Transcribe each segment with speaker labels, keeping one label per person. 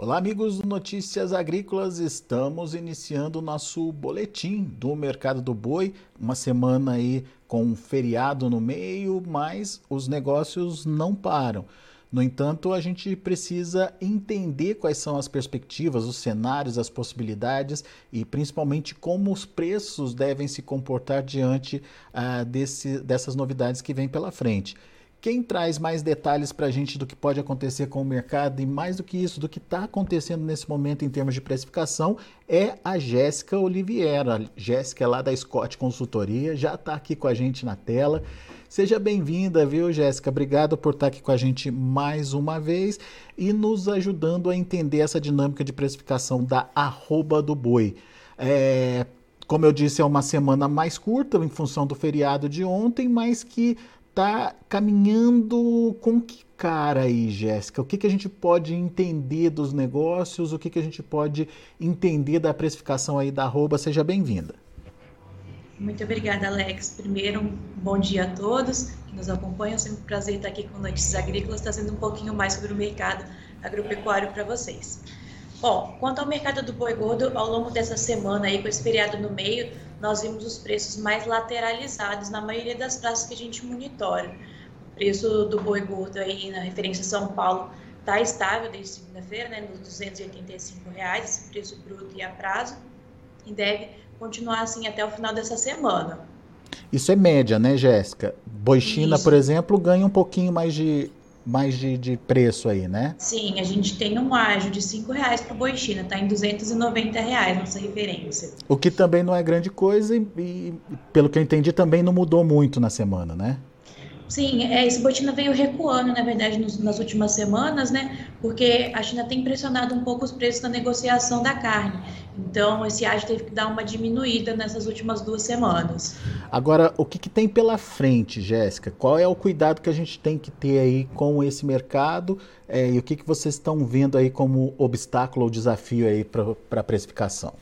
Speaker 1: Olá, amigos do Notícias Agrícolas. Estamos iniciando o nosso boletim do mercado do boi. Uma semana aí com um feriado no meio, mas os negócios não param. No entanto, a gente precisa entender quais são as perspectivas, os cenários, as possibilidades e principalmente como os preços devem se comportar diante ah, desse, dessas novidades que vêm pela frente. Quem traz mais detalhes para a gente do que pode acontecer com o mercado e mais do que isso, do que está acontecendo nesse momento em termos de precificação, é a Jéssica Oliveira. Jéssica é lá da Scott Consultoria, já está aqui com a gente na tela. Seja bem-vinda, viu, Jéssica? Obrigado por estar tá aqui com a gente mais uma vez e nos ajudando a entender essa dinâmica de precificação da arroba do boi. É, como eu disse, é uma semana mais curta em função do feriado de ontem, mas que está caminhando com que cara aí, Jéssica? O que, que a gente pode entender dos negócios? O que, que a gente pode entender da precificação aí da arroba? Seja bem-vinda.
Speaker 2: Muito obrigada, Alex. Primeiro, um bom dia a todos que nos acompanham. É sempre um prazer estar aqui com Notícias Agrícolas, trazendo um pouquinho mais sobre o mercado agropecuário para vocês. Bom, quanto ao mercado do boi gordo, ao longo dessa semana aí, com esse feriado no meio, nós vimos os preços mais lateralizados na maioria das praças que a gente monitora. O preço do boi gordo aí na referência São Paulo está estável desde segunda-feira, né, nos 285 reais, esse preço bruto e a prazo, e deve continuar assim até o final dessa semana.
Speaker 1: Isso é média, né, Jéssica? Boi China, por exemplo, ganha um pouquinho mais de mais de, de preço aí, né?
Speaker 2: Sim, a gente tem um ágio de cinco reais para o boi China, está em 290 reais nossa referência.
Speaker 1: O que também não é grande coisa e, e, pelo que eu entendi, também não mudou muito na semana, né?
Speaker 2: Sim, é, esse botina veio recuando, na verdade, nos, nas últimas semanas, né? Porque a China tem pressionado um pouco os preços na negociação da carne. Então, esse ágio teve que dar uma diminuída nessas últimas duas semanas.
Speaker 1: Agora, o que, que tem pela frente, Jéssica? Qual é o cuidado que a gente tem que ter aí com esse mercado? É, e o que, que vocês estão vendo aí como obstáculo ou desafio aí para a precificação?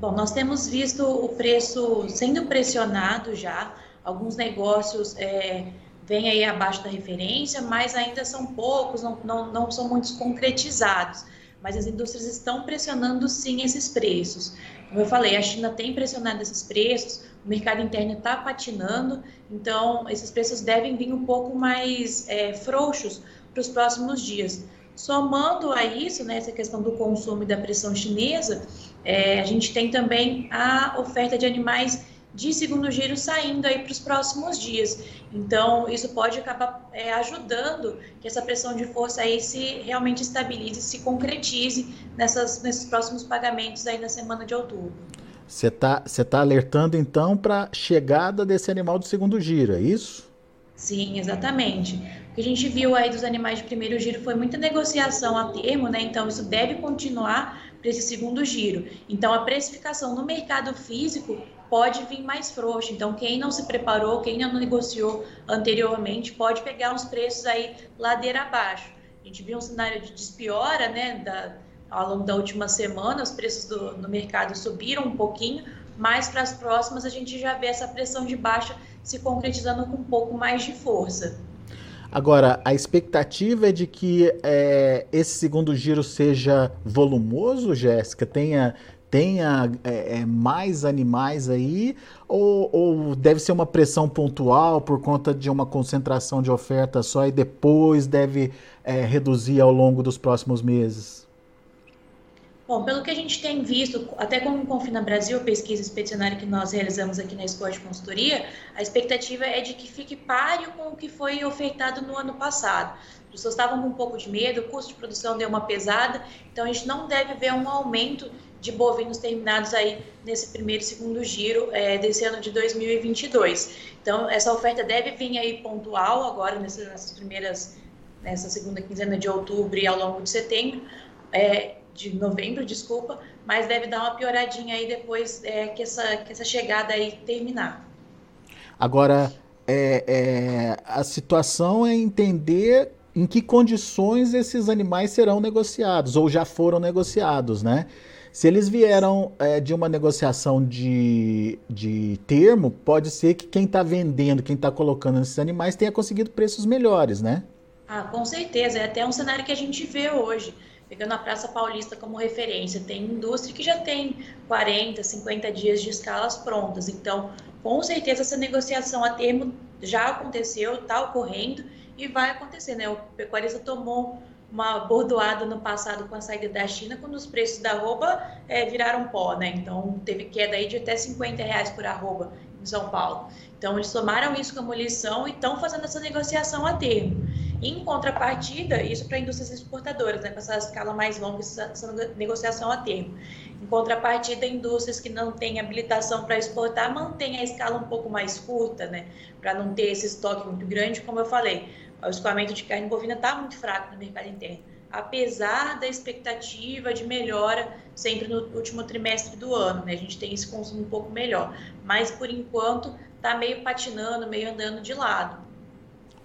Speaker 2: Bom, nós temos visto o preço sendo pressionado já alguns negócios é, vêm aí abaixo da referência, mas ainda são poucos, não, não, não são muitos concretizados. Mas as indústrias estão pressionando sim esses preços. Como eu falei, a China tem pressionado esses preços, o mercado interno está patinando, então esses preços devem vir um pouco mais é, frouxos para os próximos dias. Somando a isso, né, essa questão do consumo e da pressão chinesa, é, a gente tem também a oferta de animais de segundo giro saindo aí para os próximos dias. Então, isso pode acabar é, ajudando que essa pressão de força aí se realmente estabilize, se concretize nessas, nesses próximos pagamentos aí na semana de outubro.
Speaker 1: Você está tá alertando então para a chegada desse animal do segundo giro, é isso?
Speaker 2: Sim, exatamente. O que a gente viu aí dos animais de primeiro giro foi muita negociação a termo, né? Então isso deve continuar para esse segundo giro. Então a precificação no mercado físico pode vir mais frouxo. Então, quem não se preparou, quem não negociou anteriormente, pode pegar uns preços aí ladeira abaixo. A gente viu um cenário de despiora, né, da, ao longo da última semana, os preços do, no mercado subiram um pouquinho, mas para as próximas a gente já vê essa pressão de baixa se concretizando com um pouco mais de força.
Speaker 1: Agora, a expectativa é de que é, esse segundo giro seja volumoso, Jéssica? Tenha, tenha é, é, mais animais aí ou, ou, deve ser uma pressão pontual por conta de uma concentração de oferta só e depois deve é, reduzir ao longo dos próximos meses?
Speaker 2: Bom, pelo que a gente tem visto, até com o Confina Brasil, pesquisa expedicionária que nós realizamos aqui na Esporte Consultoria, a expectativa é de que fique páreo com o que foi ofertado no ano passado. As pessoas estavam com um pouco de medo, o custo de produção deu uma pesada, então a gente não deve ver um aumento de bovinos terminados aí nesse primeiro e segundo giro é, desse ano de 2022. Então, essa oferta deve vir aí pontual agora nessas, nessas primeiras, nessa segunda quinzena de outubro e ao longo de setembro, é, de novembro, desculpa, mas deve dar uma pioradinha aí depois é, que, essa, que essa chegada aí terminar.
Speaker 1: Agora, é, é, a situação é entender em que condições esses animais serão negociados, ou já foram negociados, né? Se eles vieram é, de uma negociação de, de termo, pode ser que quem está vendendo, quem está colocando esses animais tenha conseguido preços melhores, né?
Speaker 2: Ah, com certeza. É até um cenário que a gente vê hoje pegando a Praça Paulista como referência, tem indústria que já tem 40, 50 dias de escalas prontas. Então, com certeza, essa negociação a termo já aconteceu, está ocorrendo e vai acontecer. Né? O pecuarista tomou uma bordoada no passado com a saída da China, quando os preços da arroba é, viraram pó, né? Então teve queda aí de até 50 reais por arroba em São Paulo. Então eles tomaram isso como lição e estão fazendo essa negociação a termo. Em contrapartida, isso para indústrias exportadoras, né, com essa escala mais longa, essa, negociação a termo. Em contrapartida, indústrias que não têm habilitação para exportar mantêm a escala um pouco mais curta, né, para não ter esse estoque muito grande, como eu falei. O escoamento de carne bovina está muito fraco no mercado interno, apesar da expectativa de melhora sempre no último trimestre do ano. Né, a gente tem esse consumo um pouco melhor, mas por enquanto está meio patinando, meio andando de lado.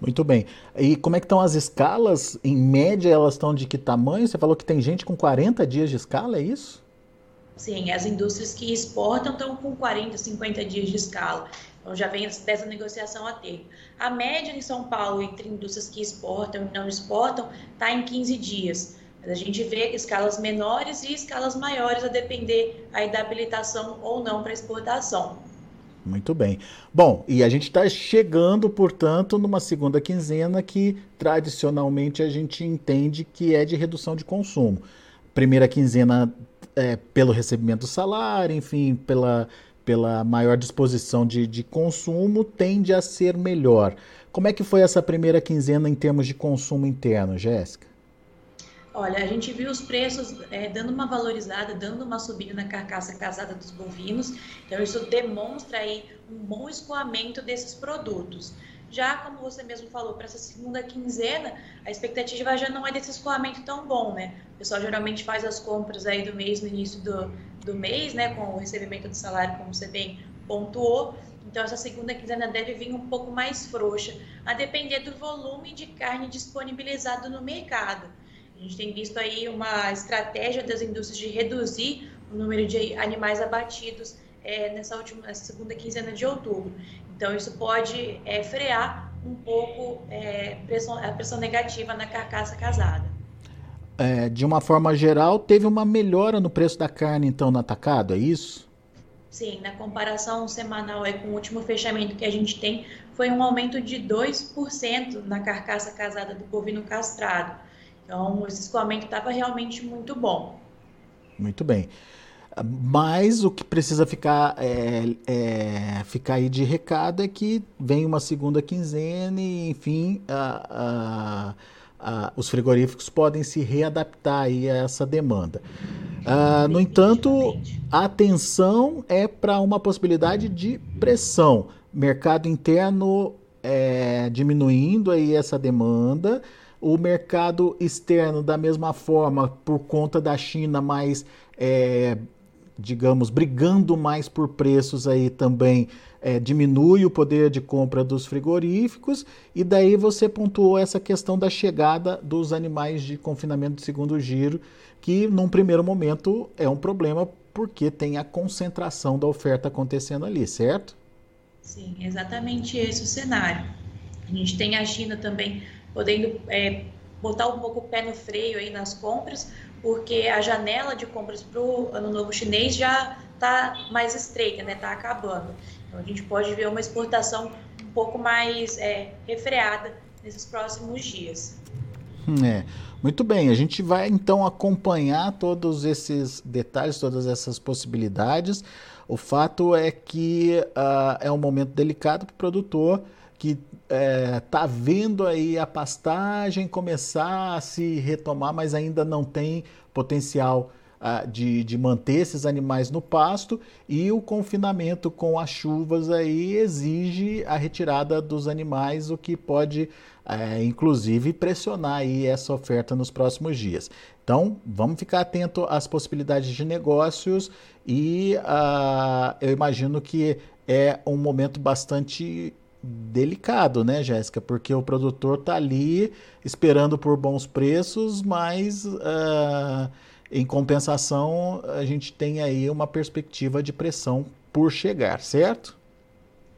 Speaker 1: Muito bem. E como é que estão as escalas? Em média, elas estão de que tamanho? Você falou que tem gente com 40 dias de escala, é isso?
Speaker 2: Sim, as indústrias que exportam estão com 40, 50 dias de escala. Então já vem dessa negociação a termo. A média em São Paulo entre indústrias que exportam e não exportam está em 15 dias. Mas a gente vê escalas menores e escalas maiores a depender aí da habilitação ou não para exportação.
Speaker 1: Muito bem. Bom, e a gente está chegando, portanto, numa segunda quinzena que tradicionalmente a gente entende que é de redução de consumo. Primeira quinzena é, pelo recebimento do salário, enfim, pela, pela maior disposição de, de consumo, tende a ser melhor. Como é que foi essa primeira quinzena em termos de consumo interno, Jéssica?
Speaker 2: Olha, a gente viu os preços é, dando uma valorizada, dando uma subida na carcaça casada dos bovinos, então isso demonstra aí um bom escoamento desses produtos. Já, como você mesmo falou, para essa segunda quinzena, a expectativa já não é desse escoamento tão bom, né? O pessoal geralmente faz as compras aí do mês no início do, do mês, né, com o recebimento do salário, como você bem pontuou. Então, essa segunda quinzena deve vir um pouco mais frouxa, a depender do volume de carne disponibilizado no mercado. A gente tem visto aí uma estratégia das indústrias de reduzir o número de animais abatidos é, nessa última nessa segunda quinzena de outubro. Então, isso pode é, frear um pouco é, pressão, a pressão negativa na carcaça casada.
Speaker 1: É, de uma forma geral, teve uma melhora no preço da carne, então, no atacado, é isso?
Speaker 2: Sim, na comparação semanal aí, com o último fechamento que a gente tem, foi um aumento de 2% na carcaça casada do bovino castrado. Então, esse escoamento estava realmente muito bom.
Speaker 1: Muito bem. Mas o que precisa ficar, é, é, ficar aí de recado é que vem uma segunda quinzena e, enfim, a, a, os frigoríficos podem se readaptar aí a essa demanda. Ah, no entanto, a atenção é para uma possibilidade de pressão. Mercado interno é, diminuindo aí essa demanda, o mercado externo, da mesma forma, por conta da China mais, é, digamos, brigando mais por preços aí também, é, diminui o poder de compra dos frigoríficos. E daí você pontuou essa questão da chegada dos animais de confinamento de segundo giro, que num primeiro momento é um problema porque tem a concentração da oferta acontecendo ali, certo?
Speaker 2: Sim, exatamente esse o cenário. A gente tem a China também podendo é, botar um pouco o pé no freio aí nas compras, porque a janela de compras para o ano novo chinês já está mais estreita, né? Está acabando. Então a gente pode ver uma exportação um pouco mais é, refreada nesses próximos dias.
Speaker 1: Hum, é. Muito bem, a gente vai então acompanhar todos esses detalhes, todas essas possibilidades. O fato é que uh, é um momento delicado para o produtor que está é, vendo aí a pastagem começar a se retomar, mas ainda não tem potencial de, de manter esses animais no pasto e o confinamento com as chuvas aí exige a retirada dos animais, o que pode é, inclusive pressionar aí essa oferta nos próximos dias. Então, vamos ficar atento às possibilidades de negócios e uh, eu imagino que é um momento bastante delicado, né, Jéssica? Porque o produtor está ali esperando por bons preços, mas uh, em compensação a gente tem aí uma perspectiva de pressão por chegar, certo?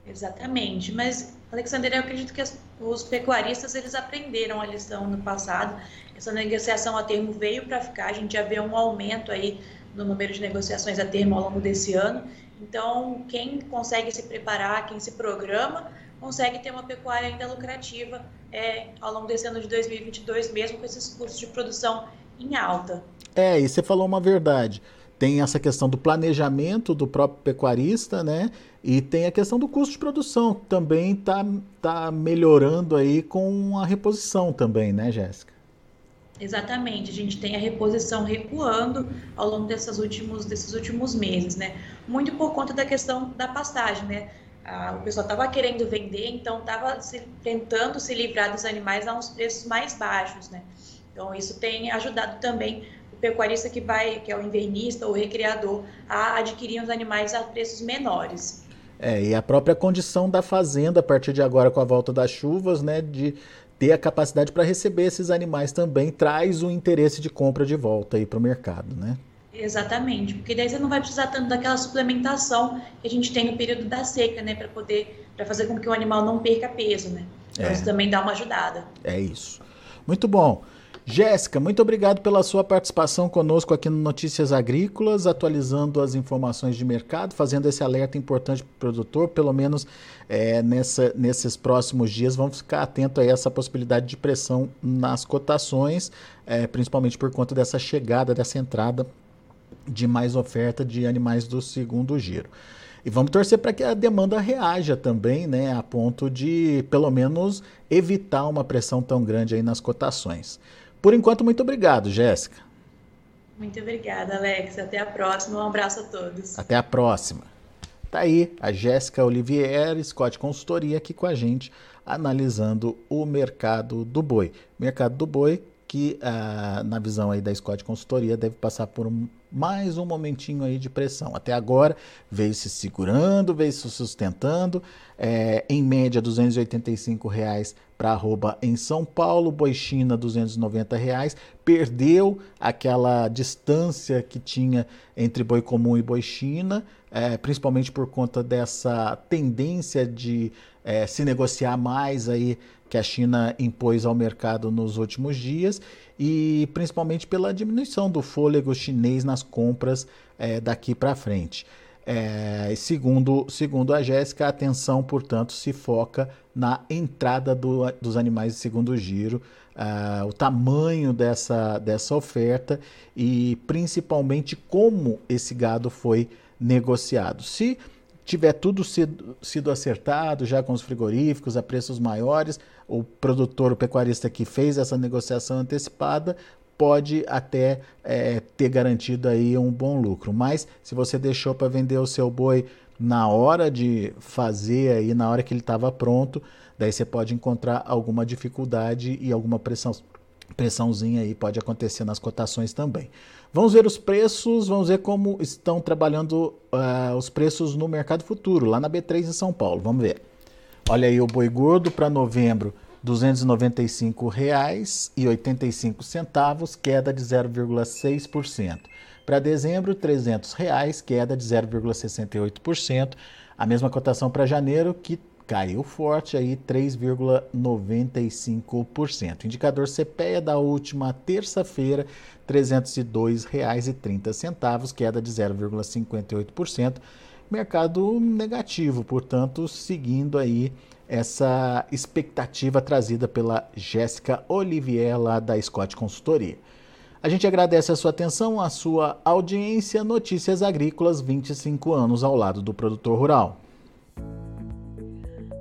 Speaker 2: Exatamente, mas Alexander, eu acredito que os pecuaristas eles aprenderam a lição no passado. Essa negociação a termo veio para ficar, a gente já vê um aumento aí no número de negociações a termo ao longo desse ano. Então, quem consegue se preparar, quem se programa, consegue ter uma pecuária ainda lucrativa é, ao longo desse ano de 2022, mesmo com esses custos de produção em alta.
Speaker 1: É, e você falou uma verdade. Tem essa questão do planejamento do próprio pecuarista, né? E tem a questão do custo de produção, que também está tá melhorando aí com a reposição também, né, Jéssica?
Speaker 2: Exatamente, a gente tem a reposição recuando ao longo desses últimos, desses últimos meses, né? Muito por conta da questão da pastagem, né? Ah, o pessoal estava querendo vender, então estava tentando se livrar dos animais a uns preços mais baixos, né? Então isso tem ajudado também o pecuarista que vai, que é o invernista ou o recriador, a adquirir os animais a preços menores.
Speaker 1: É, e a própria condição da fazenda, a partir de agora, com a volta das chuvas, né, de ter a capacidade para receber esses animais também traz o interesse de compra de volta aí para o mercado, né?
Speaker 2: Exatamente, porque daí você não vai precisar tanto daquela suplementação que a gente tem no período da seca, né, para poder para fazer com que o animal não perca peso, né? Então é. isso também dá uma ajudada.
Speaker 1: É isso. Muito bom. Jéssica, muito obrigado pela sua participação conosco aqui no Notícias Agrícolas, atualizando as informações de mercado, fazendo esse alerta importante para o produtor, pelo menos é, nessa, nesses próximos dias, vamos ficar atento a essa possibilidade de pressão nas cotações, é, principalmente por conta dessa chegada, dessa entrada de mais oferta de animais do segundo giro. E vamos torcer para que a demanda reaja também, né, a ponto de, pelo menos, evitar uma pressão tão grande aí nas cotações. Por enquanto, muito obrigado, Jéssica.
Speaker 2: Muito obrigada, Alex. Até a próxima. Um abraço a todos.
Speaker 1: Até a próxima. Tá aí a Jéssica Olivier, Scott Consultoria, aqui com a gente, analisando o mercado do boi. Mercado do boi que, ah, na visão aí da Scott Consultoria, deve passar por um, mais um momentinho aí de pressão. Até agora veio se segurando, veio se sustentando, é, em média 285 reais para arroba em São Paulo, boi China 290 reais, perdeu aquela distância que tinha entre boi comum e boi China, é, principalmente por conta dessa tendência de é, se negociar mais aí que a China impôs ao mercado nos últimos dias e principalmente pela diminuição do fôlego chinês nas compras é, daqui para frente. É, segundo, segundo a Jéssica, a atenção, portanto, se foca na entrada do, dos animais de segundo giro, uh, o tamanho dessa, dessa oferta e principalmente como esse gado foi negociado. Se tiver tudo sido, sido acertado já com os frigoríficos a preços maiores, o produtor, o pecuarista que fez essa negociação antecipada pode até é, ter garantido aí um bom lucro. Mas se você deixou para vender o seu boi na hora de fazer aí, na hora que ele estava pronto, daí você pode encontrar alguma dificuldade e alguma pressão, pressãozinha aí pode acontecer nas cotações também. Vamos ver os preços, vamos ver como estão trabalhando uh, os preços no mercado futuro, lá na B3 em São Paulo. Vamos ver. Olha aí o boi gordo para novembro, R$ 295,85, queda de 0,6%. Para dezembro, 300 reais, queda de 0,68%. A mesma cotação para janeiro, que caiu forte aí 3,95%. Indicador CPEA da última terça-feira, R$ 302,30, queda de 0,58%. Mercado negativo, portanto, seguindo aí essa expectativa trazida pela Jéssica Olivier lá da Scott Consultoria. A gente agradece a sua atenção, a sua audiência. Notícias Agrícolas, 25 anos ao lado do produtor rural.